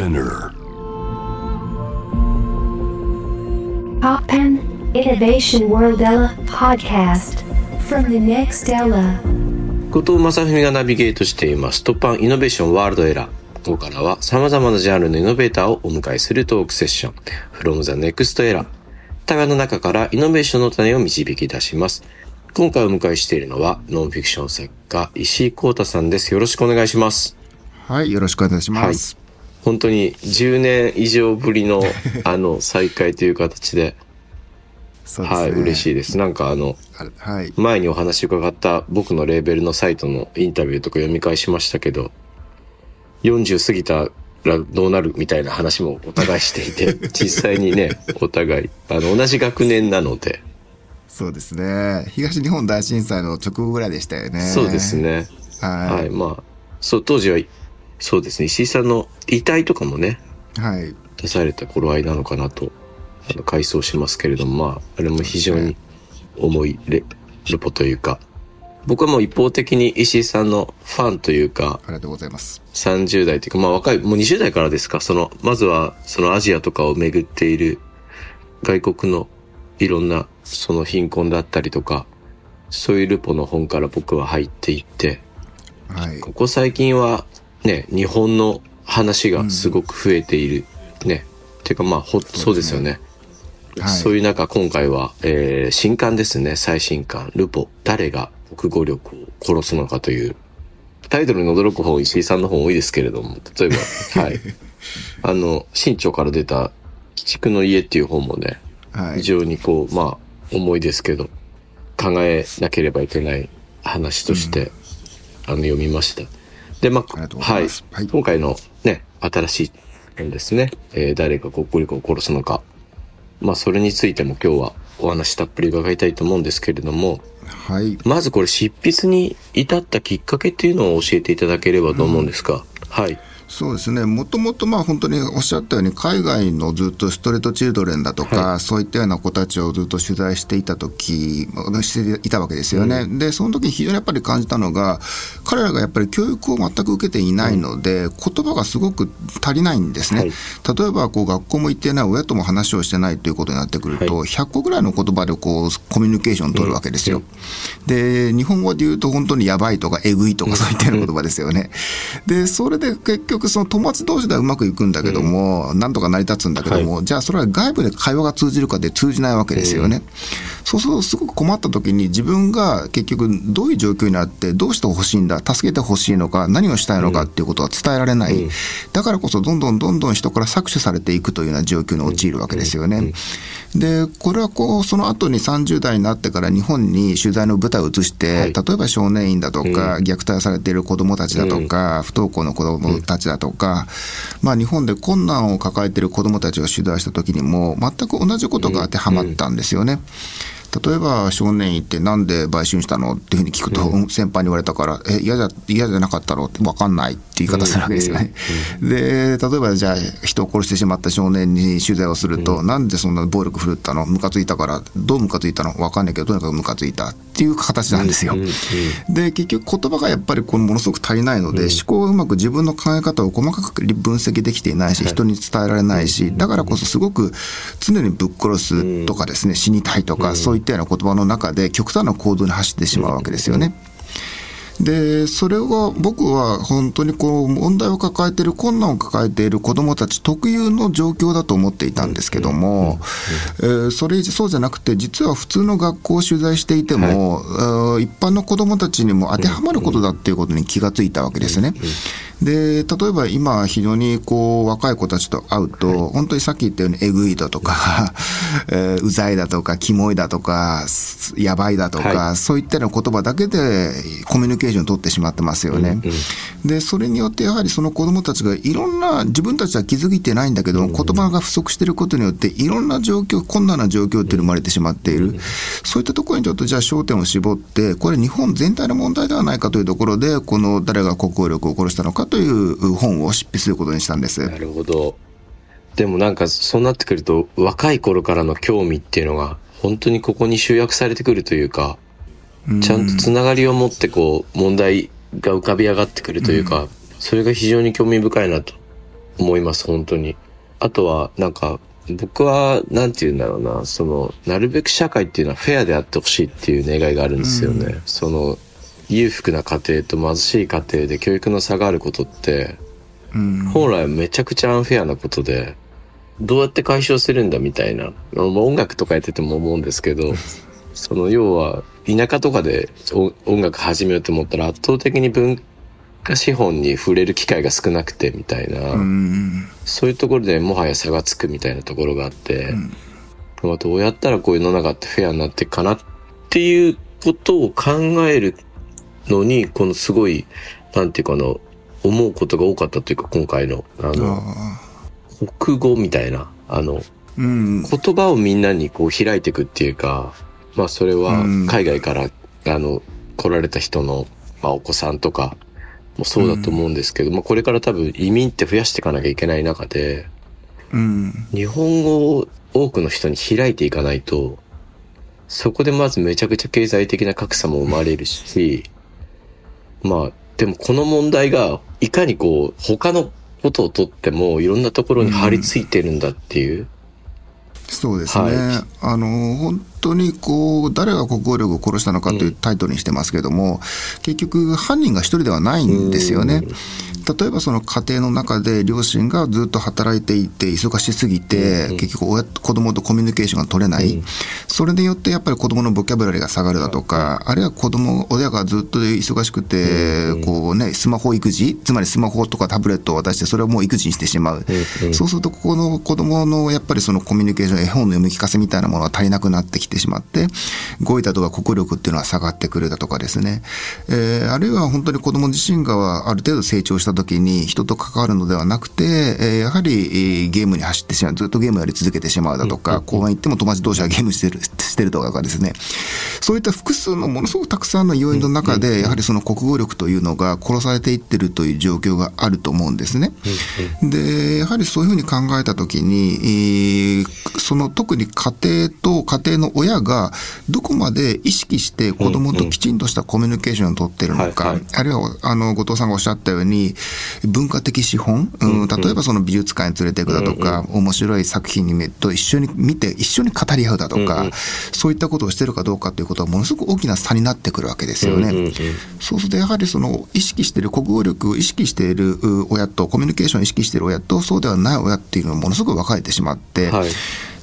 Spinner. Poppen Innovation World Ella podcast from the next Ella. 後藤正文がナビゲートしています突破イノベーションワールドエラー。ここからは様々なジャンルのイノベーターをお迎えするトークセッション。from the next era。互いの中からイノベーションの種を導き出します。今回お迎えしているのはノンフィクション作家石井光太さんです。よろしくお願いします。はい、よろしくお願いします。本当に10年以上ぶりの あの再会という形で、そうですね。はい、嬉しいい。です。なんかあの、はい。前にお話伺った僕のレーベルのサイトのインタビューとか読み返しましたけど、40過ぎたらどうなるみたいな話もお互いしていて、実際にね、お互い、あの、同じ学年なので、そうですね。東日本大震災の直後ぐらいでしたよね。そうです。ね。ははい、まあ、そう、当時は、そうですね、石井さんの遺体とかもね、い。はい。出された頃合いなのかなと、あの、回想しますけれども、まあ、あれも非常に重いレレポというか、僕はもう一方的に石井さんのファンというか、ありがとうございます。30代というか、まあ若い、もう20代からですか、その、まずはそのアジアとかを巡っている外国のいろんなその貧困だったりとか、そういうルポの本から僕は入っていって、はい。ここ最近はね、日本の話がすごく増えている。ね。ていうかまあ、ほ、そうですよね。はいそういう中、今回は、えー新刊ですね、最新刊、ルポ、誰が国語力を殺すのかという、タイトルに驚く本、石井さんの本多いですけれども、例えば、はい。あの、新潮から出た、鬼畜の家っていう本もね、非はい。常にこう、まあ、重いですけど、考えなければいけない話として、あの、読みました。で、まあ、はいはい今回のね、新しい本ですね、えー誰が国力を殺すのか。まあ、それについても今日はお話たっぷり伺いたいと思うんですけれども、はい。まずこれ執筆に至ったきっかけっていうのを教えていただければと思うんですが、はい。そうですね。もともとまあ本当におっしゃったように海外のずっとストレートチルドレンだとか、そういったような子たちをずっと取材していた時、していたわけですよね。で、その時に非常にやっぱり感じたのが、彼らがやっぱり教育を全く受けていないので、言葉がすごく足りないんですね。はい例えばこう学校も行ってない、親とも話をしてないということになってくると、は100個ぐらいの言葉でこうコミュニケーションを取るわけですよ。で、日本語で言うと本当にやばいとかえぐいとかそういったような言葉ですよね。で、それで結局その友達同士ではうまくいくんだけども、なんとか成り立つんだけども、じゃあそれは外部で会話が通じるかで通じないわけですよね。そうするとすごく困った時に自分が結局どういう状況になってどうしてほしいんだ、助けてほしいのか、何をしたいのかっていうことは伝えられない。だからこそどんどんどんどん人から搾取されていくというような状況に陥るわけですよね。で、これはこう、その後に30代になってから日本に取材の舞台を移して、はい。例えば少年院だとか、虐待されている子どもたちだとか、不登校の子どもたちだとか、まあ日本で困難を抱えている子どもたちを取材した時にも、全く同じことが当てはまったんですよね。例えば少年院ってなんで売春したのっていうふうに聞くと、うん。先輩に言われたから、え、嫌じゃ、嫌じゃなかったろって分かんないって言い方するわけですよね。で、例えばじゃあ人を殺してしまった少年に取材をすると、なんでそんな暴力振るったの？ムカついたから、どうムカついたの？分かんないけど、とにかくムカついた。っていう形なんですよ。で、結局言葉がやっぱりこのものすごく足りないので、思考をうまく自分の考え方を細かく分析できていないし、人に伝えられないし、だからこそすごく常にぶっ殺すとかですね、死にたいとか、そういいったような言葉の中で極端な行動に走ってしまうわけですよね。で、それは僕は本当にこう問題を抱えている、困難を抱えている子どもたち特有の状況だと思っていたんですけども、えーそれそうじゃなくて、実は普通の学校を取材していても、えー一般の子どもたちにも当てはまることだっていうことに気がついたわけですね。で、例えば今非常にこう若い子たちと会うと、本当にさっき言ったようにえぐいだとか、えーうざいだとか、キモいだとか、すやばいだとか、はそういったような言葉だけでコミュニケーションを取ってしまってますよね。で、それによってやはりその子供たちがいろんな、自分たちは気づいてないんだけど、言葉が不足していることによって、いろんな状況、困難な状況っていうのが生まれてしまっている。そういったところにちょっとじゃあ焦点を絞って、これ日本全体の問題ではないかというところで、この誰が国王力を殺したのかという本を執筆することにしたんです。なるほど。でもなんかそうなってくると若い頃からの興味っていうのが本当にここに集約されてくるというか、ちゃんとつながりを持ってこう問題が浮かび上がってくるというか、それが非常に興味深いなと思います、本当に。あとは、なんか、僕は、なんて言うんだろうな、その、なるべく社会っていうのはフェアであってほしいっていう願いがあるんですよね。その、裕福な家庭と貧しい家庭で教育の差があることって、うん。本来はめちゃくちゃアンフェアなことで、どうやって解消するんだみたいな、まあ音楽とかやってても思うんですけど、その要は田舎とかでお音楽始めようと思ったら圧倒的に文化資本に触れる機会が少なくてみたいな、うん。そういうところでもはや差がつくみたいなところがあって、まあどうやったらこういう世の中ってフェアになっていくかなっていうことを考えるのに、このすごい、なんていうかな、思うことが多かったというか、今回の、あの、あ国語みたいな、あの、ーうん。言葉をみんなにこう開いていくっていうか、まあそれはうん。海外から、あの、来られた人の、まあお子さんとかもそうだと思うんですけど、まあこれから多分移民って増やしていかなきゃいけない中で、うん。日本語を多くの人に開いていかないと、そこでまずめちゃくちゃ経済的な格差も生まれるし、まあ、でもこの問題がいかにこう、他のことをとってもいろんなところに張り付いてるんだっていう、そうですね。はあの、本当にこう、誰が国語力を殺したのかというタイトルにしてますけども、結局犯人が一人ではないんですよね。例えばその家庭の中で両親がずっと働いていて忙しすぎて、結局親子供とコミュニケーションが取れない、それによってやっぱり子供のボキャブラリーが下がるだとか、あるいは子供親がずっと忙しくて、こうねスマホ育児つまりスマホとかタブレットを渡してそれをもう育児にしてしまう、そうするとここの子供のやっぱりそのコミュニケーション絵本の読み聞かせみたいなものが足りなくなってきてしまって語彙だとか国力っていうのは下がってくるだとかですね、えーあるいは本当に子供自身がある程度成長した時に人と関わるのではなくて、えーやはりえーゲームに走ってしまうずっとゲームをやり続けてしまうだとか、公園行っても友達同士がゲームしてるしてるとかですね。そういった複数のものすごくたくさんの要因の中で、やはりその国語力というのが殺されていってるという状況があると思うんですね。で、やはりそういうふうに考えたときに、えーその特に家庭と家庭の親がどこまで意識して子供ときちんとしたコミュニケーションを取っているのか、あるいはあの後藤さんがおっしゃったように文化的資本、うん、例えばその美術館に連れていくだとか、面白い作品にめと一緒に見て一緒に語り合うだとか、そういったことをしてるかどうかということはものすごく大きな差になってくるわけですよね。そうするとやはりその意識している国語力を意識しているう親とコミュニケーションを意識している親とそうではない親っていうのはものすごく分かれてしまって、はい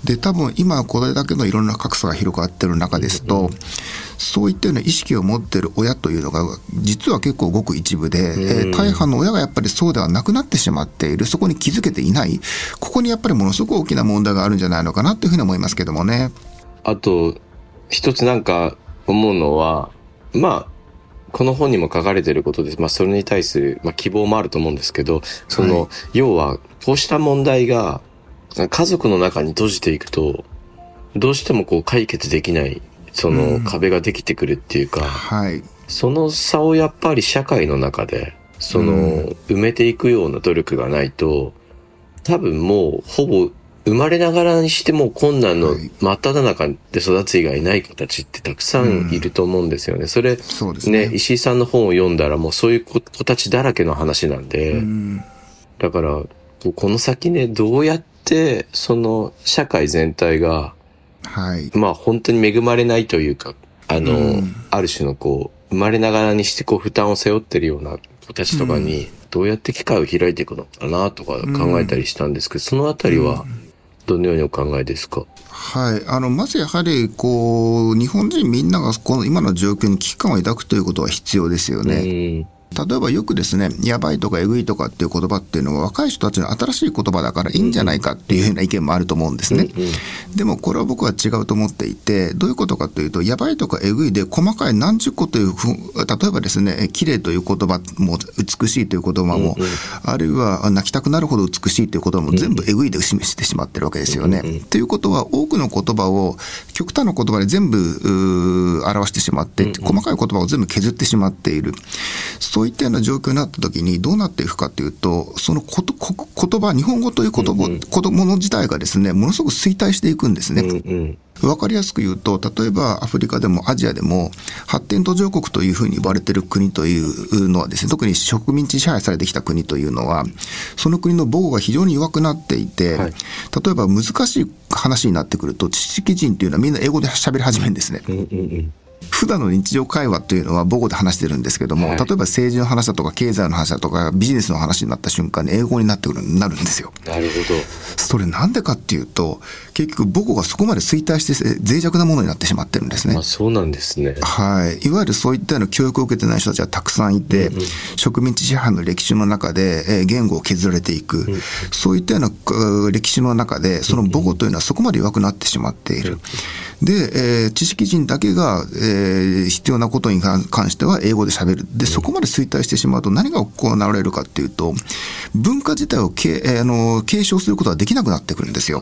で多分今これだけのいろんな格差が広がってる中ですと、そういったような意識を持っている親というのが実は結構ごく一部で、えー大半の親がやっぱりそうではなくなってしまっているそこに気づけていないここにやっぱりものすごく大きな問題があるんじゃないのかなというふうに思いますけどもね。あと、一つなんか思うのは、まあ、この本にも書かれていることです。まあ、それに対する、まあ、希望もあると思うんですけど、その、はい要は、こうした問題が、家族の中に閉じていくと、どうしてもこう解決できない、その壁ができてくるっていうか、はい。その差をやっぱり社会の中で、その、埋めていくような努力がないと、多分もう、ほぼ、生まれながらにしても困難のはい。真っ只中で育つ以外ない子たちってたくさんいると思うんですよね。それ、そうですね。ね、石井さんの本を読んだらもうそういう子子たちだらけの話なんで、うん。だから、この先ね、どうやって、その、社会全体が、はい。まあ本当に恵まれないというか、あの、うん。ある種のこう、生まれながらにしてこう負担を背負ってるような子たちとかに、どうやって機会を開いていくのかなとか考えたりしたんですけど、そのあたりは、どのようにお考えですか？はい、あのまずやはりこう日本人みんながこの今の状況に危機感を抱くということは必要ですよね。うん。例えばよくですね、やばいとかえぐいとかっていう言葉っていうのは若い人たちの新しい言葉だからいいんじゃないかっていうような意見もあると思うんですね。でもこれは僕は違うと思っていて、どういうことかというと、やばいとかえぐいで細かい何十個という例えばですね、綺麗という言葉も美しいという言葉も、あるいは泣きたくなるほど美しいという言葉も全部えぐいで示してしまってるわけですよね。ということは多くの言葉を極端な言葉で全部表してしまって、細かい言葉を全部削ってしまっている。そうういったような状況になった時にどうなっていくかというと、そのことこ言葉、日本語という言葉、うんうん子供の自体がですね、ものすごく衰退していくんですね。うんうん。わかりやすく言うと、例えばアフリカでもアジアでも、発展途上国というふうに言われている国というのはですね、特に植民地支配されてきた国というのは、その国の母語が非常に弱くなっていて、はい例えば難しい話になってくると、知識人というのはみんな英語で喋り始めるんですね。うんうんうん。普段の日常会話というのは母語で話してるんですけども、はい例えば政治の話だとか経済の話だとかビジネスの話になった瞬間に英語になってくるなるんですよ。なるほど。それなんでかっていうと、結局母語がそこまで衰退して脆弱なものになってしまってるんですねあ、。そうなんですね。はい。いわゆるそういったような教育を受けてない人たちはたくさんいて、植民地支配の歴史の中で、えー言語を削られていく、そういったような歴史の中で、その母語というのはそこまで弱くなってしまっている。で、えー知識人だけが、えー必要なことに関関しては英語で喋る。で、そこまで衰退してしまうと何が行われるかっていうと、文化自体をけ、えーあの継承することができなくなってくるんですよ。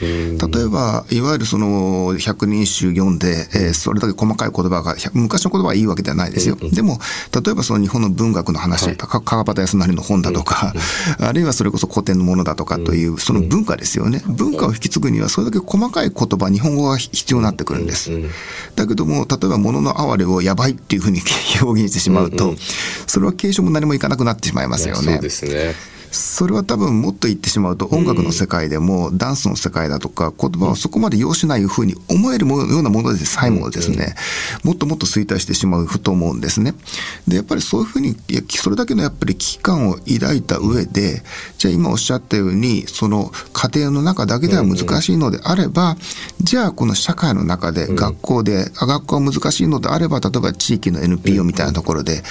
例えば、いわゆるその百人一首読んで、えーそれだけ細かい言葉が、昔の言葉はいいわけではないですよ。でも、例えばその日本の文学の話、か川端康成の本だとか、あるいはそれこそ古典のものだとかという、その文化ですよね。文化を引き継ぐには、それだけ細かい言葉、日本語が必要になってくるんです。だけども、例えば物の哀れをやばいっていうふうに表現してしまうと、それは継承も何もいかなくなってしまいますよねそう。ですね。それは多分もっと言ってしまうと音楽の世界でもダンスの世界だとか言葉をそこまで要しないふうに思えるようなものでさえもですね、もっともっと衰退してしまうと思うんですね。で、やっぱりそういうふうに、それだけのやっぱり危機感を抱いた上で、じゃあ今おっしゃったように、その家庭の中だけでは難しいのであれば、じゃあこの社会の中で学校で、あ学校は難しいのであれば、例えば地域の NPO みたいなところで、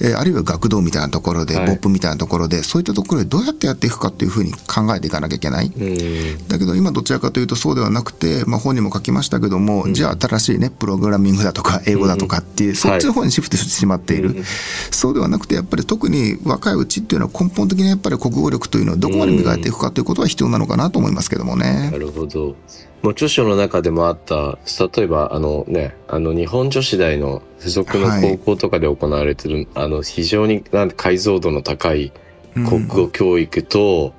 えーあるいは学童みたいなところで、はい。ボップみたいなところで、そういったところでどうやってやっていくかっていうふうに考えていかなきゃいけない。うん。だけど今どちらかというとそうではなくて、まあ、本にも書きましたけども、じゃあ新しいね、プログラミングだとか英語だとかっていう、そっちの方にシフトしてしまっている。そうではなくて、やっぱり特に若いうちっていうのは根本的にやっぱり国語力というのをどこまで磨いていくかということは必要なのかなと思いますけどもねな。るほど。もう著書の中でもあった、例えばあのね、あの日本女子大の付属の高校とかで行われてる、あの非常に解像度の高い国語教育と、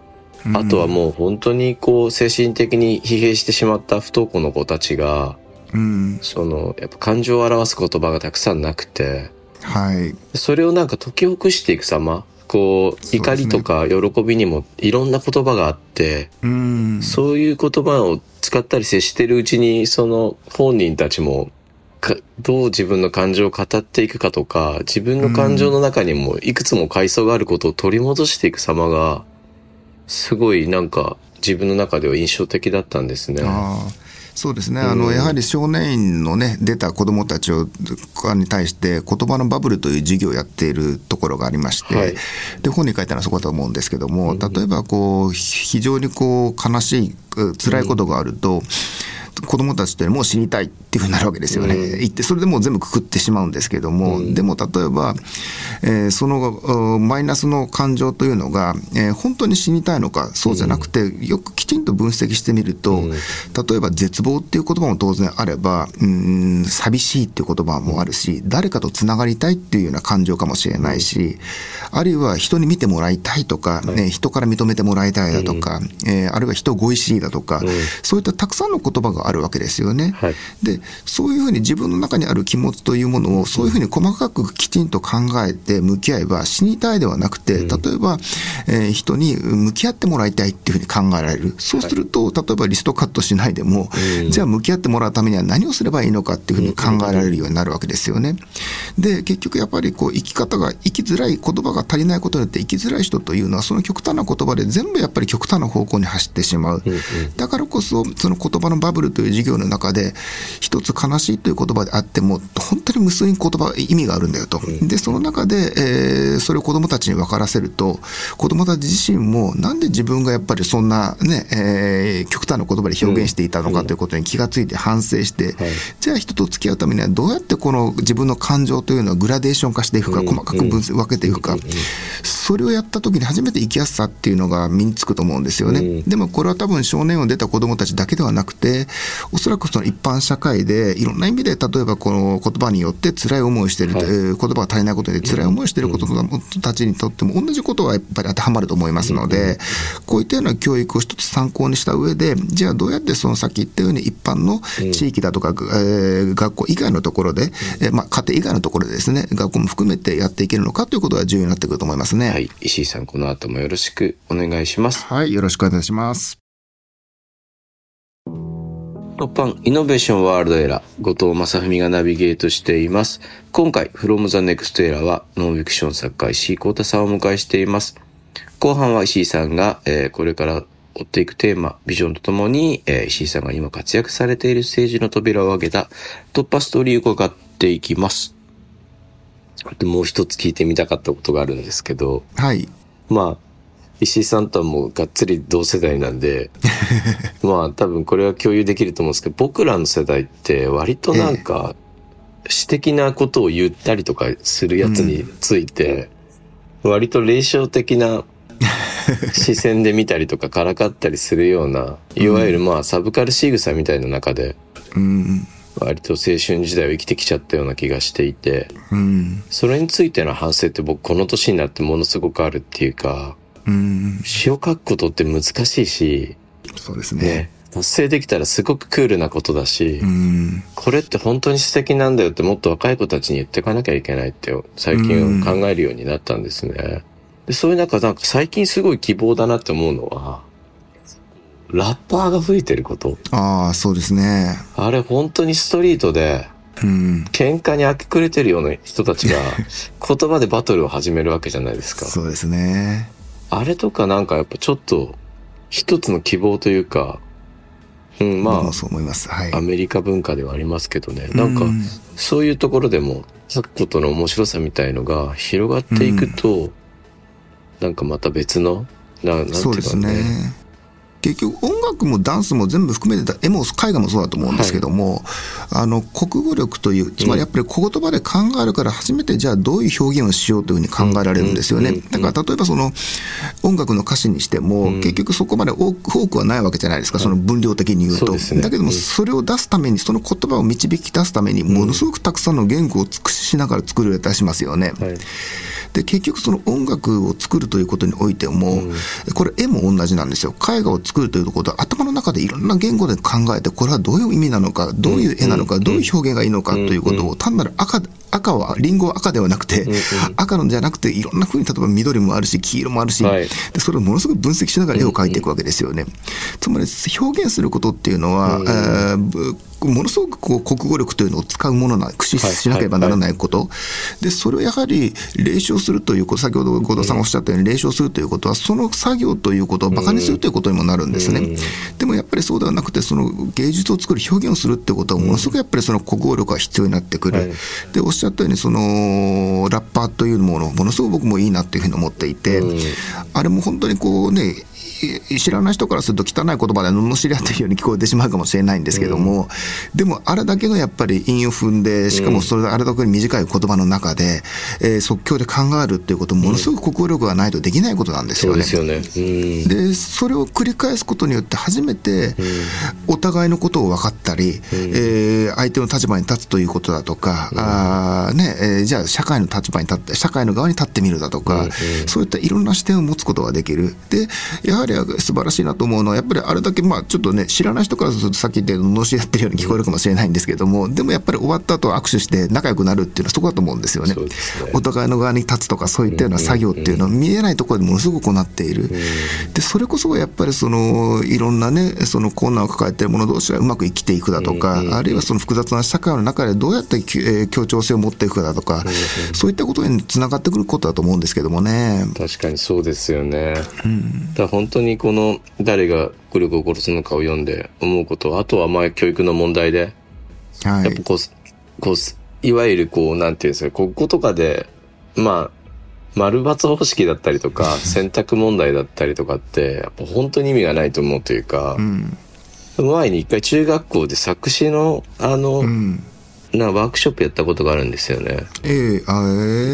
あとはもう本当にこう精神的に疲弊してしまった不登校の子たちが、うん、そのやっぱ感情を表す言葉がたくさんなくて、はい。それをなんか解きほぐしていく様、こう、怒りとか喜びにもいろんな言葉があって、うん、そういう言葉を使ったり接してるうちに、その本人たちも、かどう自分の感情を語っていくかとか、自分の感情の中にもいくつも階層があることを取り戻していく様が、すごいなんか自分の中では印象的だったんですね。そうですね、あのやはり少年院の、ね、出た子どもたちをに対して、言葉のバブルという授業をやっているところがありまして、はい。で本に書いたのはそこだと思うんですけども、例えばこう非常にこう悲しい、う辛いことがあると、子供たちってもう死にたいっていうふうになるわけですよね。うん。言って、それでもう全部くくってしまうんですけども、でも例えば、えーそのうマイナスの感情というのが、えー本当に死にたいのか、そうじゃなくて、よくきちんと分析してみると、例えば絶望っていう言葉も当然あれば、うん、寂しいっていう言葉もあるし、誰かとつながりたいっていうような感情かもしれないし、あるいは人に見てもらいたいとか、ね、人から認めてもらいたいだとか、えーあるいは人恋しいだとか、そういったたくさんの言葉があるわけですよね。はいで、そういうふうに自分の中にある気持ちというものを、そういうふうに細かくきちんと考えて向き合えば、死にたいではなくて、例えば、えー人に向き合ってもらいたいっていうふうに考えられる。そうすると、例えばリストカットしないでも、じゃあ向き合ってもらうためには何をすればいいのかっていうふうに考えられるようになるわけですよね。で、結局やっぱりこう、生き方が、生きづらい言葉が足りないことによって生きづらい人というのは、その極端な言葉で全部やっぱり極端な方向に走ってしまう。だからこそ、その言葉のバブルという授業の中で、一つ悲しいという言葉であっても、本当に無数に言葉、意味があるんだよと。で、その中で、えーそれを子供たちに分からせると、子供たち自身も、なんで自分がやっぱりそんなね、えー極端な言葉で表現していたのかということに気がついて反省して、じゃあ人と付き合うためにはどうやってこの自分の感情というのをグラデーション化していくか、細かく分けていくか、そそれをやった時に初めて生きやすさっていうのが身につくと思うんですよね。うん。でもこれは多分少年を出た子供たちだけではなくて、おそらくその一般社会でいろんな意味で、例えばこの言葉によって辛い思いをしている、はいえー言葉が足りないことで辛い思いをしていることたちにとっても同じことはやっぱり当てはまると思いますので、こういったような教育を一つ参考にした上で、じゃあどうやってそのさっき言ったように一般の地域だとか、えー学校以外のところで、えーまあ家庭以外のところでですね、学校も含めてやっていけるのかということが重要になってくると思いますね。はい。石井さん、この後もよろしくお願いします。はい、よろしくお願いします。突版イノベーションワールドエラー、後藤正文がナビゲートしています。今回、From the Next Era は、ノンフィクション作家石井幸太さんをお迎えしています。後半は石井さんが、えーこれから追っていくテーマ、ビジョンとともに、えー石井さんが今活躍されている政治の扉を開けた突破ストーリーを伺っていきます。でもう一つ聞いてみたかったことがあるんですけど、はい。まあ、石井さんとはもうがっつり同世代なんで、まあ多分これは共有できると思うんですけど、僕らの世代って割となんか、私的なことを言ったりとかするやつについて、割と霊障的な 視線で見たりとかからかったりするような、いわゆるまあサブカル仕草みたいな中で、うん。割と青春時代を生きてきちゃったような気がしていて、うん。それについての反省って僕この年になってものすごくあるっていうか、うん。詩を書くことって難しいし、そうですね。ね、達成できたらすごくクールなことだし、うん。これって本当に素敵なんだよってもっと若い子たちに言っていかなきゃいけないって最近考えるようになったんですね。でそういう中なんか最近すごい希望だなって思うのは、ラッパーが増えてること。ああ、そうですね。あれ本当にストリートでうん。喧嘩に明け暮れてるような人たちが 言葉でバトルを始めるわけじゃないですか。そうですね。あれとかなんかやっぱちょっと一つの希望というか、うん、ま僕もそう思います。はいあ、ア。メリカ文化ではありますけどね、なんかうんそういうところでも書くことの面白さみたいのが広がっていくと、なんかまた別の、ななんていうかそうですね。結局音楽もダンスも全部含めてた絵も絵画もそうだと思うんですけども、あの国語力というつまりやっぱり小言葉で考えるから初めてじゃあどういう表現をしようというふうに考えられるんですよね、だから例えばその音楽の歌詞にしても、うん。結局そこまで多くはないわけじゃないですかその分量的に言うと、ね。だけどもうん。それを出すためにその言葉を導き出すためにものすごくたくさんの言語を尽くしながら作り出しますよね、はい。で結局その音楽を作るということにおいても、これ絵も同じなんですよ。絵画を作るということは頭の中でいろんな言語で考えてこれはどういう意味なのかどういう絵なのか、どういう表現がいいのかということを単なる赤赤はリンゴは赤ではなくて、赤のじゃなくていろんな風に例えば緑もあるし黄色もあるし、はい。でそれをものすごく分析しながら絵を描いていくわけですよね、つまり表現することっていうのは、えーぶものすごくこう国語力というのを使うものな駆使しなければならないこと、でそれをやはり霊障するということ先ほど後藤さんがおっしゃったように霊障するということはその作業ということをバカにするということにもなるんですね、でもやっぱりそうではなくてその芸術を作る表現をするってことはものすごくやっぱりその国語力が必要になってくる、はい。でおっしゃったようにそのラッパーというものものすごく僕もいいなっていうふうに思っていて、あれも本当にこうねい知らない人からすると汚い言葉で罵り合ってるように聞こえてしまうかもしれないんですけども、でもあれだけのやっぱり韻を踏んでしかもそれあれだけ短い言葉の中で、えー即興で考えるっていうことものすごく国語力がないとできないことなんですよね。そうでそれを繰り返すことによって初めてお互いのことを分かったり、えー相手の立場に立つということだとか、あーねえーじゃあ社会の立場に立って社会の側に立ってみるだとか、そういったいろんな視点を持つことができる。でやはり素晴らしいなと思うのはやっぱりあれだけまあちょっとね知らない人からするとさっき言ったように罵り合ってるように聞こえるかもしれないんですけどもでもやっぱり終わった後握手して仲良くなるっていうのはそこだと思うんですよね。ね。お互いの側に立つとかそういったような作業っていうのは見えないところでものすごく行っている、でそれこそがやっぱりそのいろんなねその困難を抱えている者同士がうまく生きていくだとか、あるいはその複雑な社会の中でどうやってき、えー協調性を持っていくかだとか、そういったことにつながってくることだと思うんですけどもね。確かにそうですよね。だから本当にこの誰が来るを殺すのかを読んで思うことは、あとはまあ教育の問題で、はい。やっぱこう、こう、いわゆるこう、なんていうんですか、国語とかで、まあ、マルバツ方式だったりとか、選択問題だったりとかって、やっぱ本当に意味がないと思うというか、うん。前に一回中学校で作詞の、あの、うん。なワークショップやったことがあるんですよね。ええあ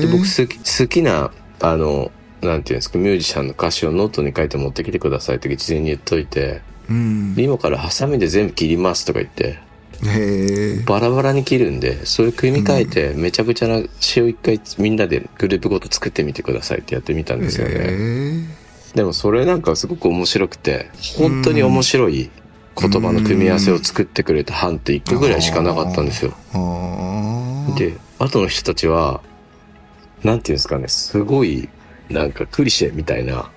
えで僕好き好きな、あの、なんていうんですか、ミュージシャンの歌詞をノートに書いて持ってきてくださいって事前に言っといて、うん。で今からハサミで全部切りますとか言って、へえバラバラに切るんで、それ組み替えて、めちゃくちゃな詩を一回みんなでグループごと作ってみてくださいってやってみたんですよね。へでもそれなんかすごく面白くて、本当に面白い言葉の組み合わせを作ってくれた班って一個ぐらいしかなかったんですよ。で、後の人たちは、なんていうんですかね、すごい、なんかクリシェみたいな、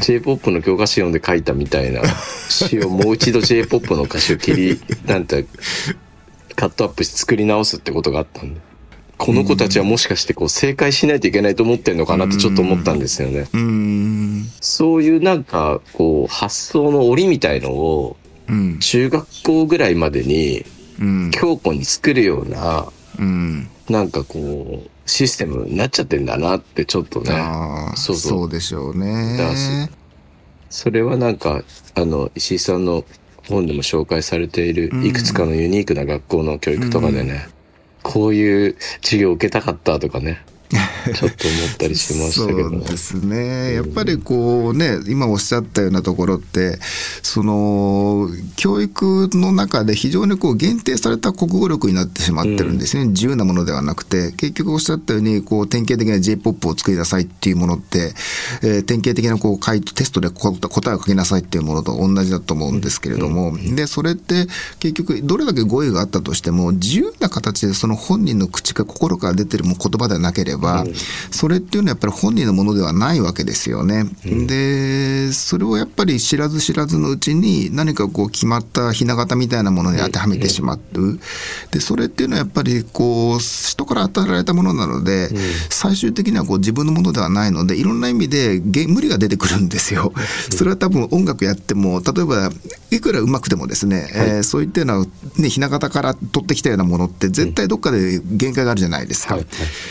J-POP の教科書読んで書いたみたいな詩をもう一度 J-POP の歌詞を切り、なんて、カットアップして作り直すってことがあったんで。この子たちはもしかしてこう正解しないといけないと思ってんのかなってちょっと思ったんですよね。うんそういうなんかこう発想の折みたいのをうん中学校ぐらいまでにうん強固に作るようなうんなんかこうシステムになっちゃってんだなってちょっとね。そうそう。そうでしょうね。それはなんかあの石井さんの本でも紹介されているうん。いくつかのユニークな学校の教育とかでね、こういう授業を受けたかったとかね ちょっと思ったりしましたけどそうですね。やっぱりこうね、今おっしゃったようなところって、その、教育の中で非常にこう限定された国語力になってしまってるんですね。自由なものではなくて、結局おっしゃったように、こう典型的な J-POP を作りなさいっていうものって、えー典型的なこう回答テストでこ答えを書きなさいっていうものと同じだと思うんですけれども、で、それって結局どれだけ語彙があったとしても、自由な形でその本人の口か心から出てるもう言葉ではなければ、それっていうのはやっぱり本人のものではないわけですよね。で、それをやっぱり知らず知らずのうちに何かこう決まったひな形みたいなものに当てはめてしまう。で、それっていうのはやっぱりこう、人から与えられたものなので、最終的にはこう自分のものではないので、いろんな意味でげ無理が出てくるんですよ。それは多分音楽やっても、例えば、いくら上手くてもですね、えーそういったような、ね、ひな形から取ってきたようなものって絶対どっかで限界があるじゃないですか。はいは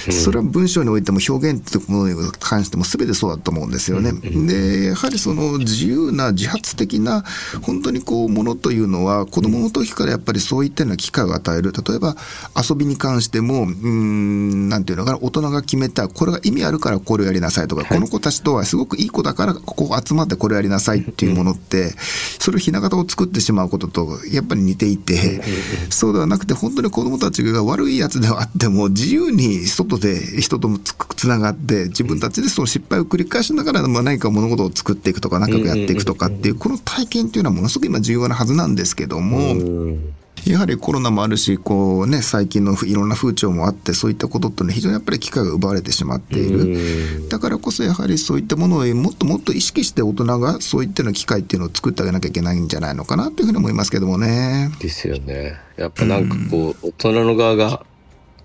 いそれは文章においても表現というものに関しても全てそうだと思うんですよね。で、やはりその自由な自発的な本当にこうものというのは子供の時からやっぱりそういったような機会を与える。例えば遊びに関しても、うーん、なんていうのかな、大人が決めた、これが意味あるからこれをやりなさいとか、この子たちとはすごくいい子だからここ集まってこれをやりなさいっていうものって、それをひな形を作ってしまうこととやっぱり似ていて、そうではなくて本当に子供たちが悪いやつではあっても自由に外で人ともつつながって自分たちでその失敗を繰り返しながらまあ何か物事を作っていくとか仲良くやっていくとかっていうこの体験っていうのはものすごく今重要なはずなんですけども。うんやはりコロナもあるし、こうね、最近のいろんな風潮もあって、そういったことってね、非常にやっぱり機会が奪われてしまっている。だからこそやはりそういったものをもっともっと意識して大人がそういったような機会っていうのを作ってあげなきゃいけないんじゃないのかなというふうに思いますけどもね。ですよね。やっぱなんかこう、大人の側が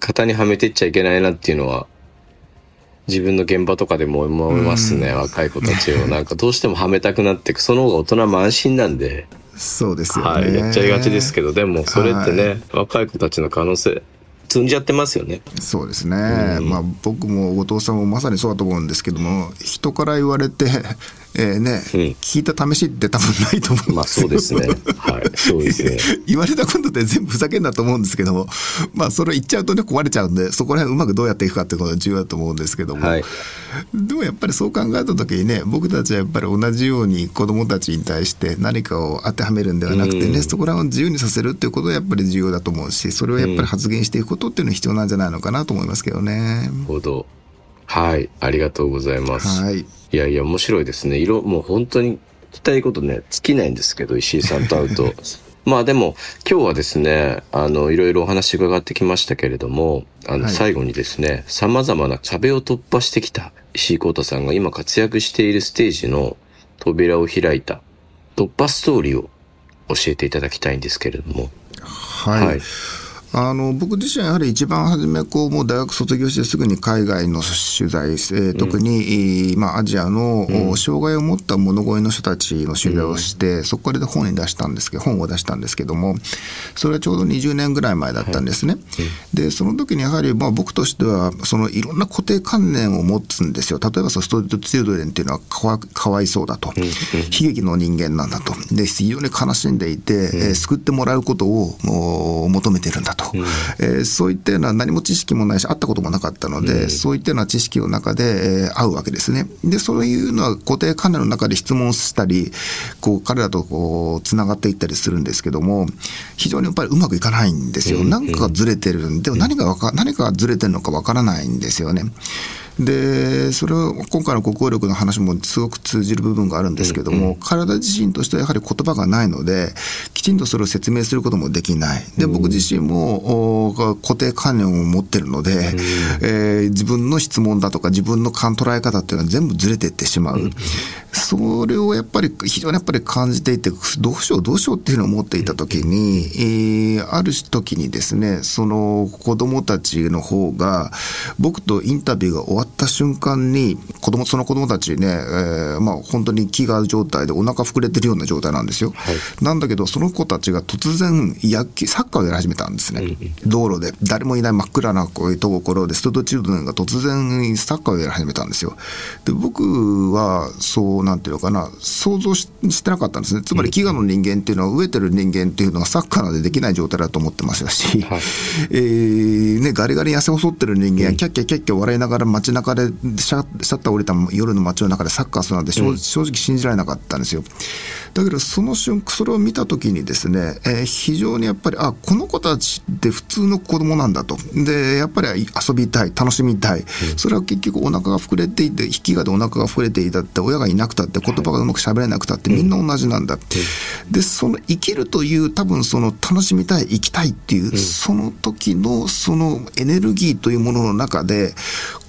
型にはめてっちゃいけないなっていうのは、自分の現場とかでも思いますね、若い子たちを。なんかどうしてもはめたくなってく。その方が大人も安心なんで、そうですよね。はい、やっちゃいがちですけど、でもそれってね、若い子たちの可能性、積んじゃってますよね。そうですね、まあ僕も後藤さんもまさにそうだと思うんですけども人から言われて、えーねうん聞いた試しって多分ないと思うんですよまあそうですね。はい、そうですね。言われたことで全部ふざけんなと思うんですけどもまあそれ言っちゃうとね壊れちゃうんでそこら辺うまくどうやっていくかっていうことが重要だと思うんですけども、はい。でもやっぱりそう考えた時にね僕たちはやっぱり同じように子どもたちに対して何かを当てはめるんではなくてね、うんそこら辺を自由にさせるっていうことがやっぱり重要だと思うしそれをやっぱり発言していくことっていうのは必要なんじゃないのかなと思いますけどね。ほど。はい、ありがとうございます。はいいやいや、面白いですね。色、もう本当に聞きたいことね、尽きないんですけど、石井さんと会うと。まあでも、今日はですね、あの、いろいろお話伺ってきましたけれども、あの、はい最後にですね、様々な壁を突破してきた石井幸太さんが今活躍しているステージの扉を開いた突破ストーリーを教えていただきたいんですけれども。はい、はいあの僕自身はやはり一番初めこうもう大学卒業してすぐに海外の取材、えー特に、まあ、アジアの、障害を持った物乞いの人たちの取材をして、そこから本に出したんですけど本を出したんですけどもそれはちょうど20年ぐらい前だったんですね。でその時にやはり、まあ、僕としてはそのいろんな固定観念を持つんですよ。例えばそのストリートチルドレンっていうのはかわかわいそうだと、悲劇の人間なんだと。で非常に悲しんでいて、えー救ってもらうことを求めてるんだと。うん、えー、そういったような何も知識もないし、会ったこともなかったので、うん、そういったような知識の中で、えー、会うわけですね。で、そういうのは固定観念の中で質問したり、こう、彼らとこう、つながっていったりするんですけども、非常にやっぱりうまくいかないんですよ。なんかがずれてるんで、何がわか、何かがずれてるのかわからないんですよね。で、それは今回の国語力の話もすごく通じる部分があるんですけども、うんうん、体自身としてはやはり言葉がないので、きちんとそれを説明することもできない。で、僕自身も固定観念を持ってるので、うん、えー、自分の質問だとか自分の捉え方っていうのは全部ずれていってしまう。うんそれをやっぱり非常にやっぱり感じていて、どうしようどうしようっていうのを思っていたときに、えー、ある時にですね、その子供たちの方が、僕とインタビューが終わった瞬間に、子供、その子供たちね、えー、まあ本当に気が状態でお腹膨れてるような状態なんですよ。はい、なんだけど、その子たちが突然野球、サッカーをやり始めたんですね。うん、道路で。誰もいない真っ暗なこういうところで、ストートチルドレンが突然サッカーをやり始めたんですよ。で、僕は、そうなんていうのかな、想像してなかったんですね。つまり、飢餓の人間っていうのは、飢えてる人間っていうのはサッカーでできない状態だと思ってましたし、はい、えー、ね、ガリガリ痩せ細ってる人間、キャッキャキャッキャ笑いながら街中でシャッター降りた夜の街の中でサッカーするなんて正,、正直信じられなかったんですよ。だけど、その瞬間、それを見たときにですね、えー、非常にやっぱり、あ、この子たちって普通の子供なんだと。で、やっぱり遊びたい、楽しみたい。それは結局お腹が膨れていて、引きがでお腹が膨れていたって、親がいなくたって、言葉がうまく喋れなくたって、みんな同じなんだ。で、その生きるという、多分その楽しみたい、生きたいっていう、その時のそのエネルギーというものの中で、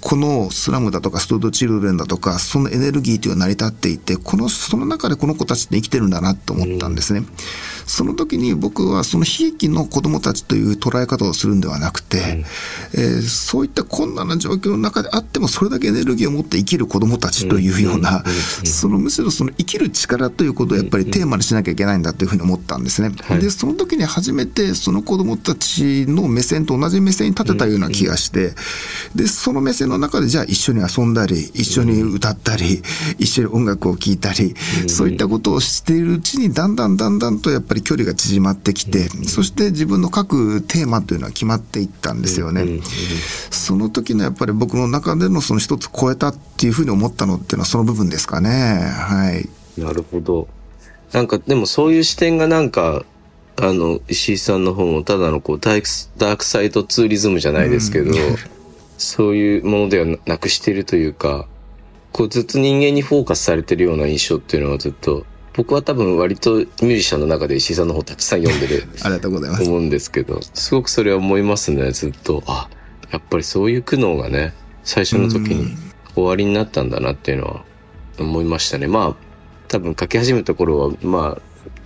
このスラムだとかストートチルドレンだとか、そのエネルギーというのは成り立っていて、この、その中でこの子たちって生きてるんだなと思ったんですね。うんその時に僕はその悲劇の子供たちという捉え方をするんではなくて、うん、えー、そういった困難な状況の中であってもそれだけエネルギーを持って生きる子供たちというような、そのむしろその生きる力ということをやっぱりテーマにしなきゃいけないんだというふうに思ったんですね。で、その時に初めてその子供たちの目線と同じ目線に立てたような気がして、で、その目線の中でじゃあ一緒に遊んだり、一緒に歌ったり、一緒に音楽を聴いたり、そういったことをしているうちにだんだんだんだんとやっぱりり距離が縮まってきて、そして自分の書くテーマというのは決まっていったんですよね。その時のやっぱり僕の中でのその一つ超えたっていうふうに思ったのっていうのはその部分ですかね。はい。なるほど。なんかでもそういう視点がなんか、あの、石井さんの方もただのこうダーク、ダークサイドツーリズムじゃないですけど、うん、そういうものではなくしているというか、こうずっと人間にフォーカスされてるような印象っていうのはずっと僕は多分割とミュージシャンの中で石井さんの方たくさん読んでる ありがとうございます。思うんですけどすごくそれは思いますね。ずっとあやっぱりそういう苦悩がね最初の時に終わりになったんだなっていうのは思いましたね。まあ多分書き始めた頃はま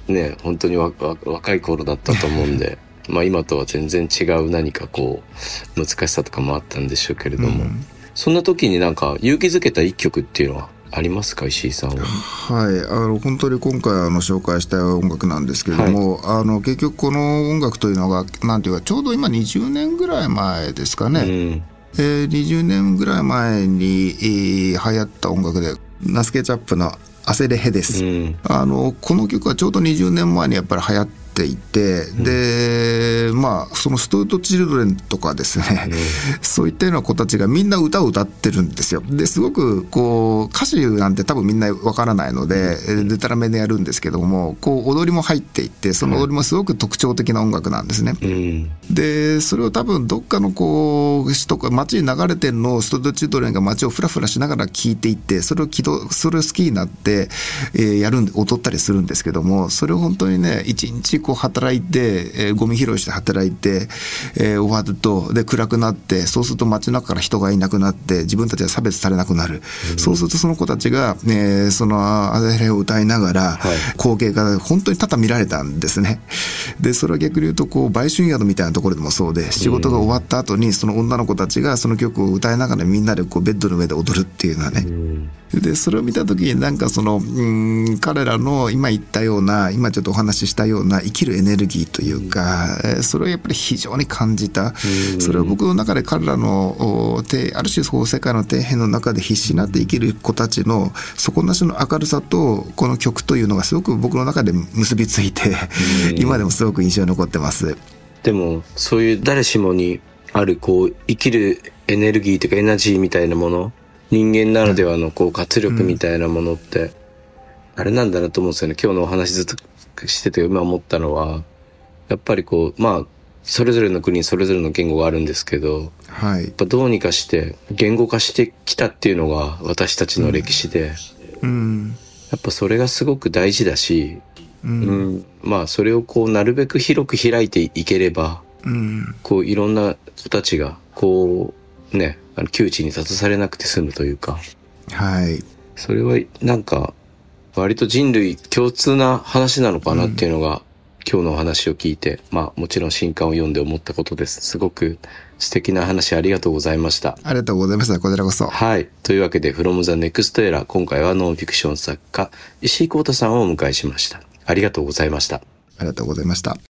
あね本当に若い頃だったと思うんで まあ今とは全然違う何かこう難しさとかもあったんでしょうけれども、そんな時になんか勇気づけた一曲っていうのはありますか石井さんは？はい、あの本当に今回あの紹介した音楽なんですけれども、はい、あの結局この音楽というのがなんていうかちょうど今20年ぐらい前ですかね。うん、えー、20年ぐらい前に、えー、流行った音楽でナスケチャップの「アセレヘ」です、うん、あのこの曲はちょうど20年前にやっぱり流行っていて、うん、でまあそのストート・チルドレンとかですね、うん、そういったような子たちがみんな歌を歌ってるんですよ。ですごくこう歌詞なんて多分みんなわからないので、うん、でたらめでやるんですけどもこう踊りも入っていってその踊りもすごく特徴的な音楽なんですね、でそれを多分どっかのこう人が街に流れてるのをストート・チルドレンが街をふらふらしながら聴いていってそれを起動それを好きになって、えー、やるんで踊ったりするんですけどもそれを本当にね一日こう働いて、えー、ゴミ拾いして働いて、えー、終わると、で、暗くなって、そうすると街中から人がいなくなって、自分たちは差別されなくなる。うん、そうするとその子たちが、えー、そのアゼレを歌いながら、光景が本当に多々見られたんですね。で、それは逆に言うと、こう、売春宿みたいなところでもそうで、仕事が終わった後に、その女の子たちがその曲を歌いながらみんなでこう、ベッドの上で踊るっていうのはね。うんで、それを見たときになんかその、うん、彼らの今言ったような、今ちょっとお話ししたような生きるエネルギーというか、うん、それをやっぱり非常に感じた。うん、それを僕の中で彼らの、ある種そう世界の底辺の中で必死になって生きる子たちの底なしの明るさと、この曲というのがすごく僕の中で結びついて、今でもすごく印象に残ってます。でも、そういう誰しもにある、こう、生きるエネルギーというかエナジーみたいなもの、人間ならではの、こう、活力みたいなものって、あれなんだなと思うんですよね。今日のお話ずっとしてて今思ったのは、やっぱりこう、まあ、それぞれの国にそれぞれの言語があるんですけど、はいやっ。ぱどうにかして言語化してきたっていうのが私たちの歴史で、うん。やっぱそれがすごく大事だし、う。うんん、まあそれをこうなるべく広く開いていければ、うん。こういろんな子たちがこうね、あの窮地に立たされなくて済むというか、はい。それはなんか割と人類共通な話なのかなっていうのが、今日のお話を聞いて、まあもちろん新刊を読んで思ったことです。すごく素敵な話ありがとうございました。ありがとうございました。こちらこそ。はい。というわけで、from the next era、今回はノンフィクション作家、石井幸太さんをお迎えしました。ありがとうございました。ありがとうございました。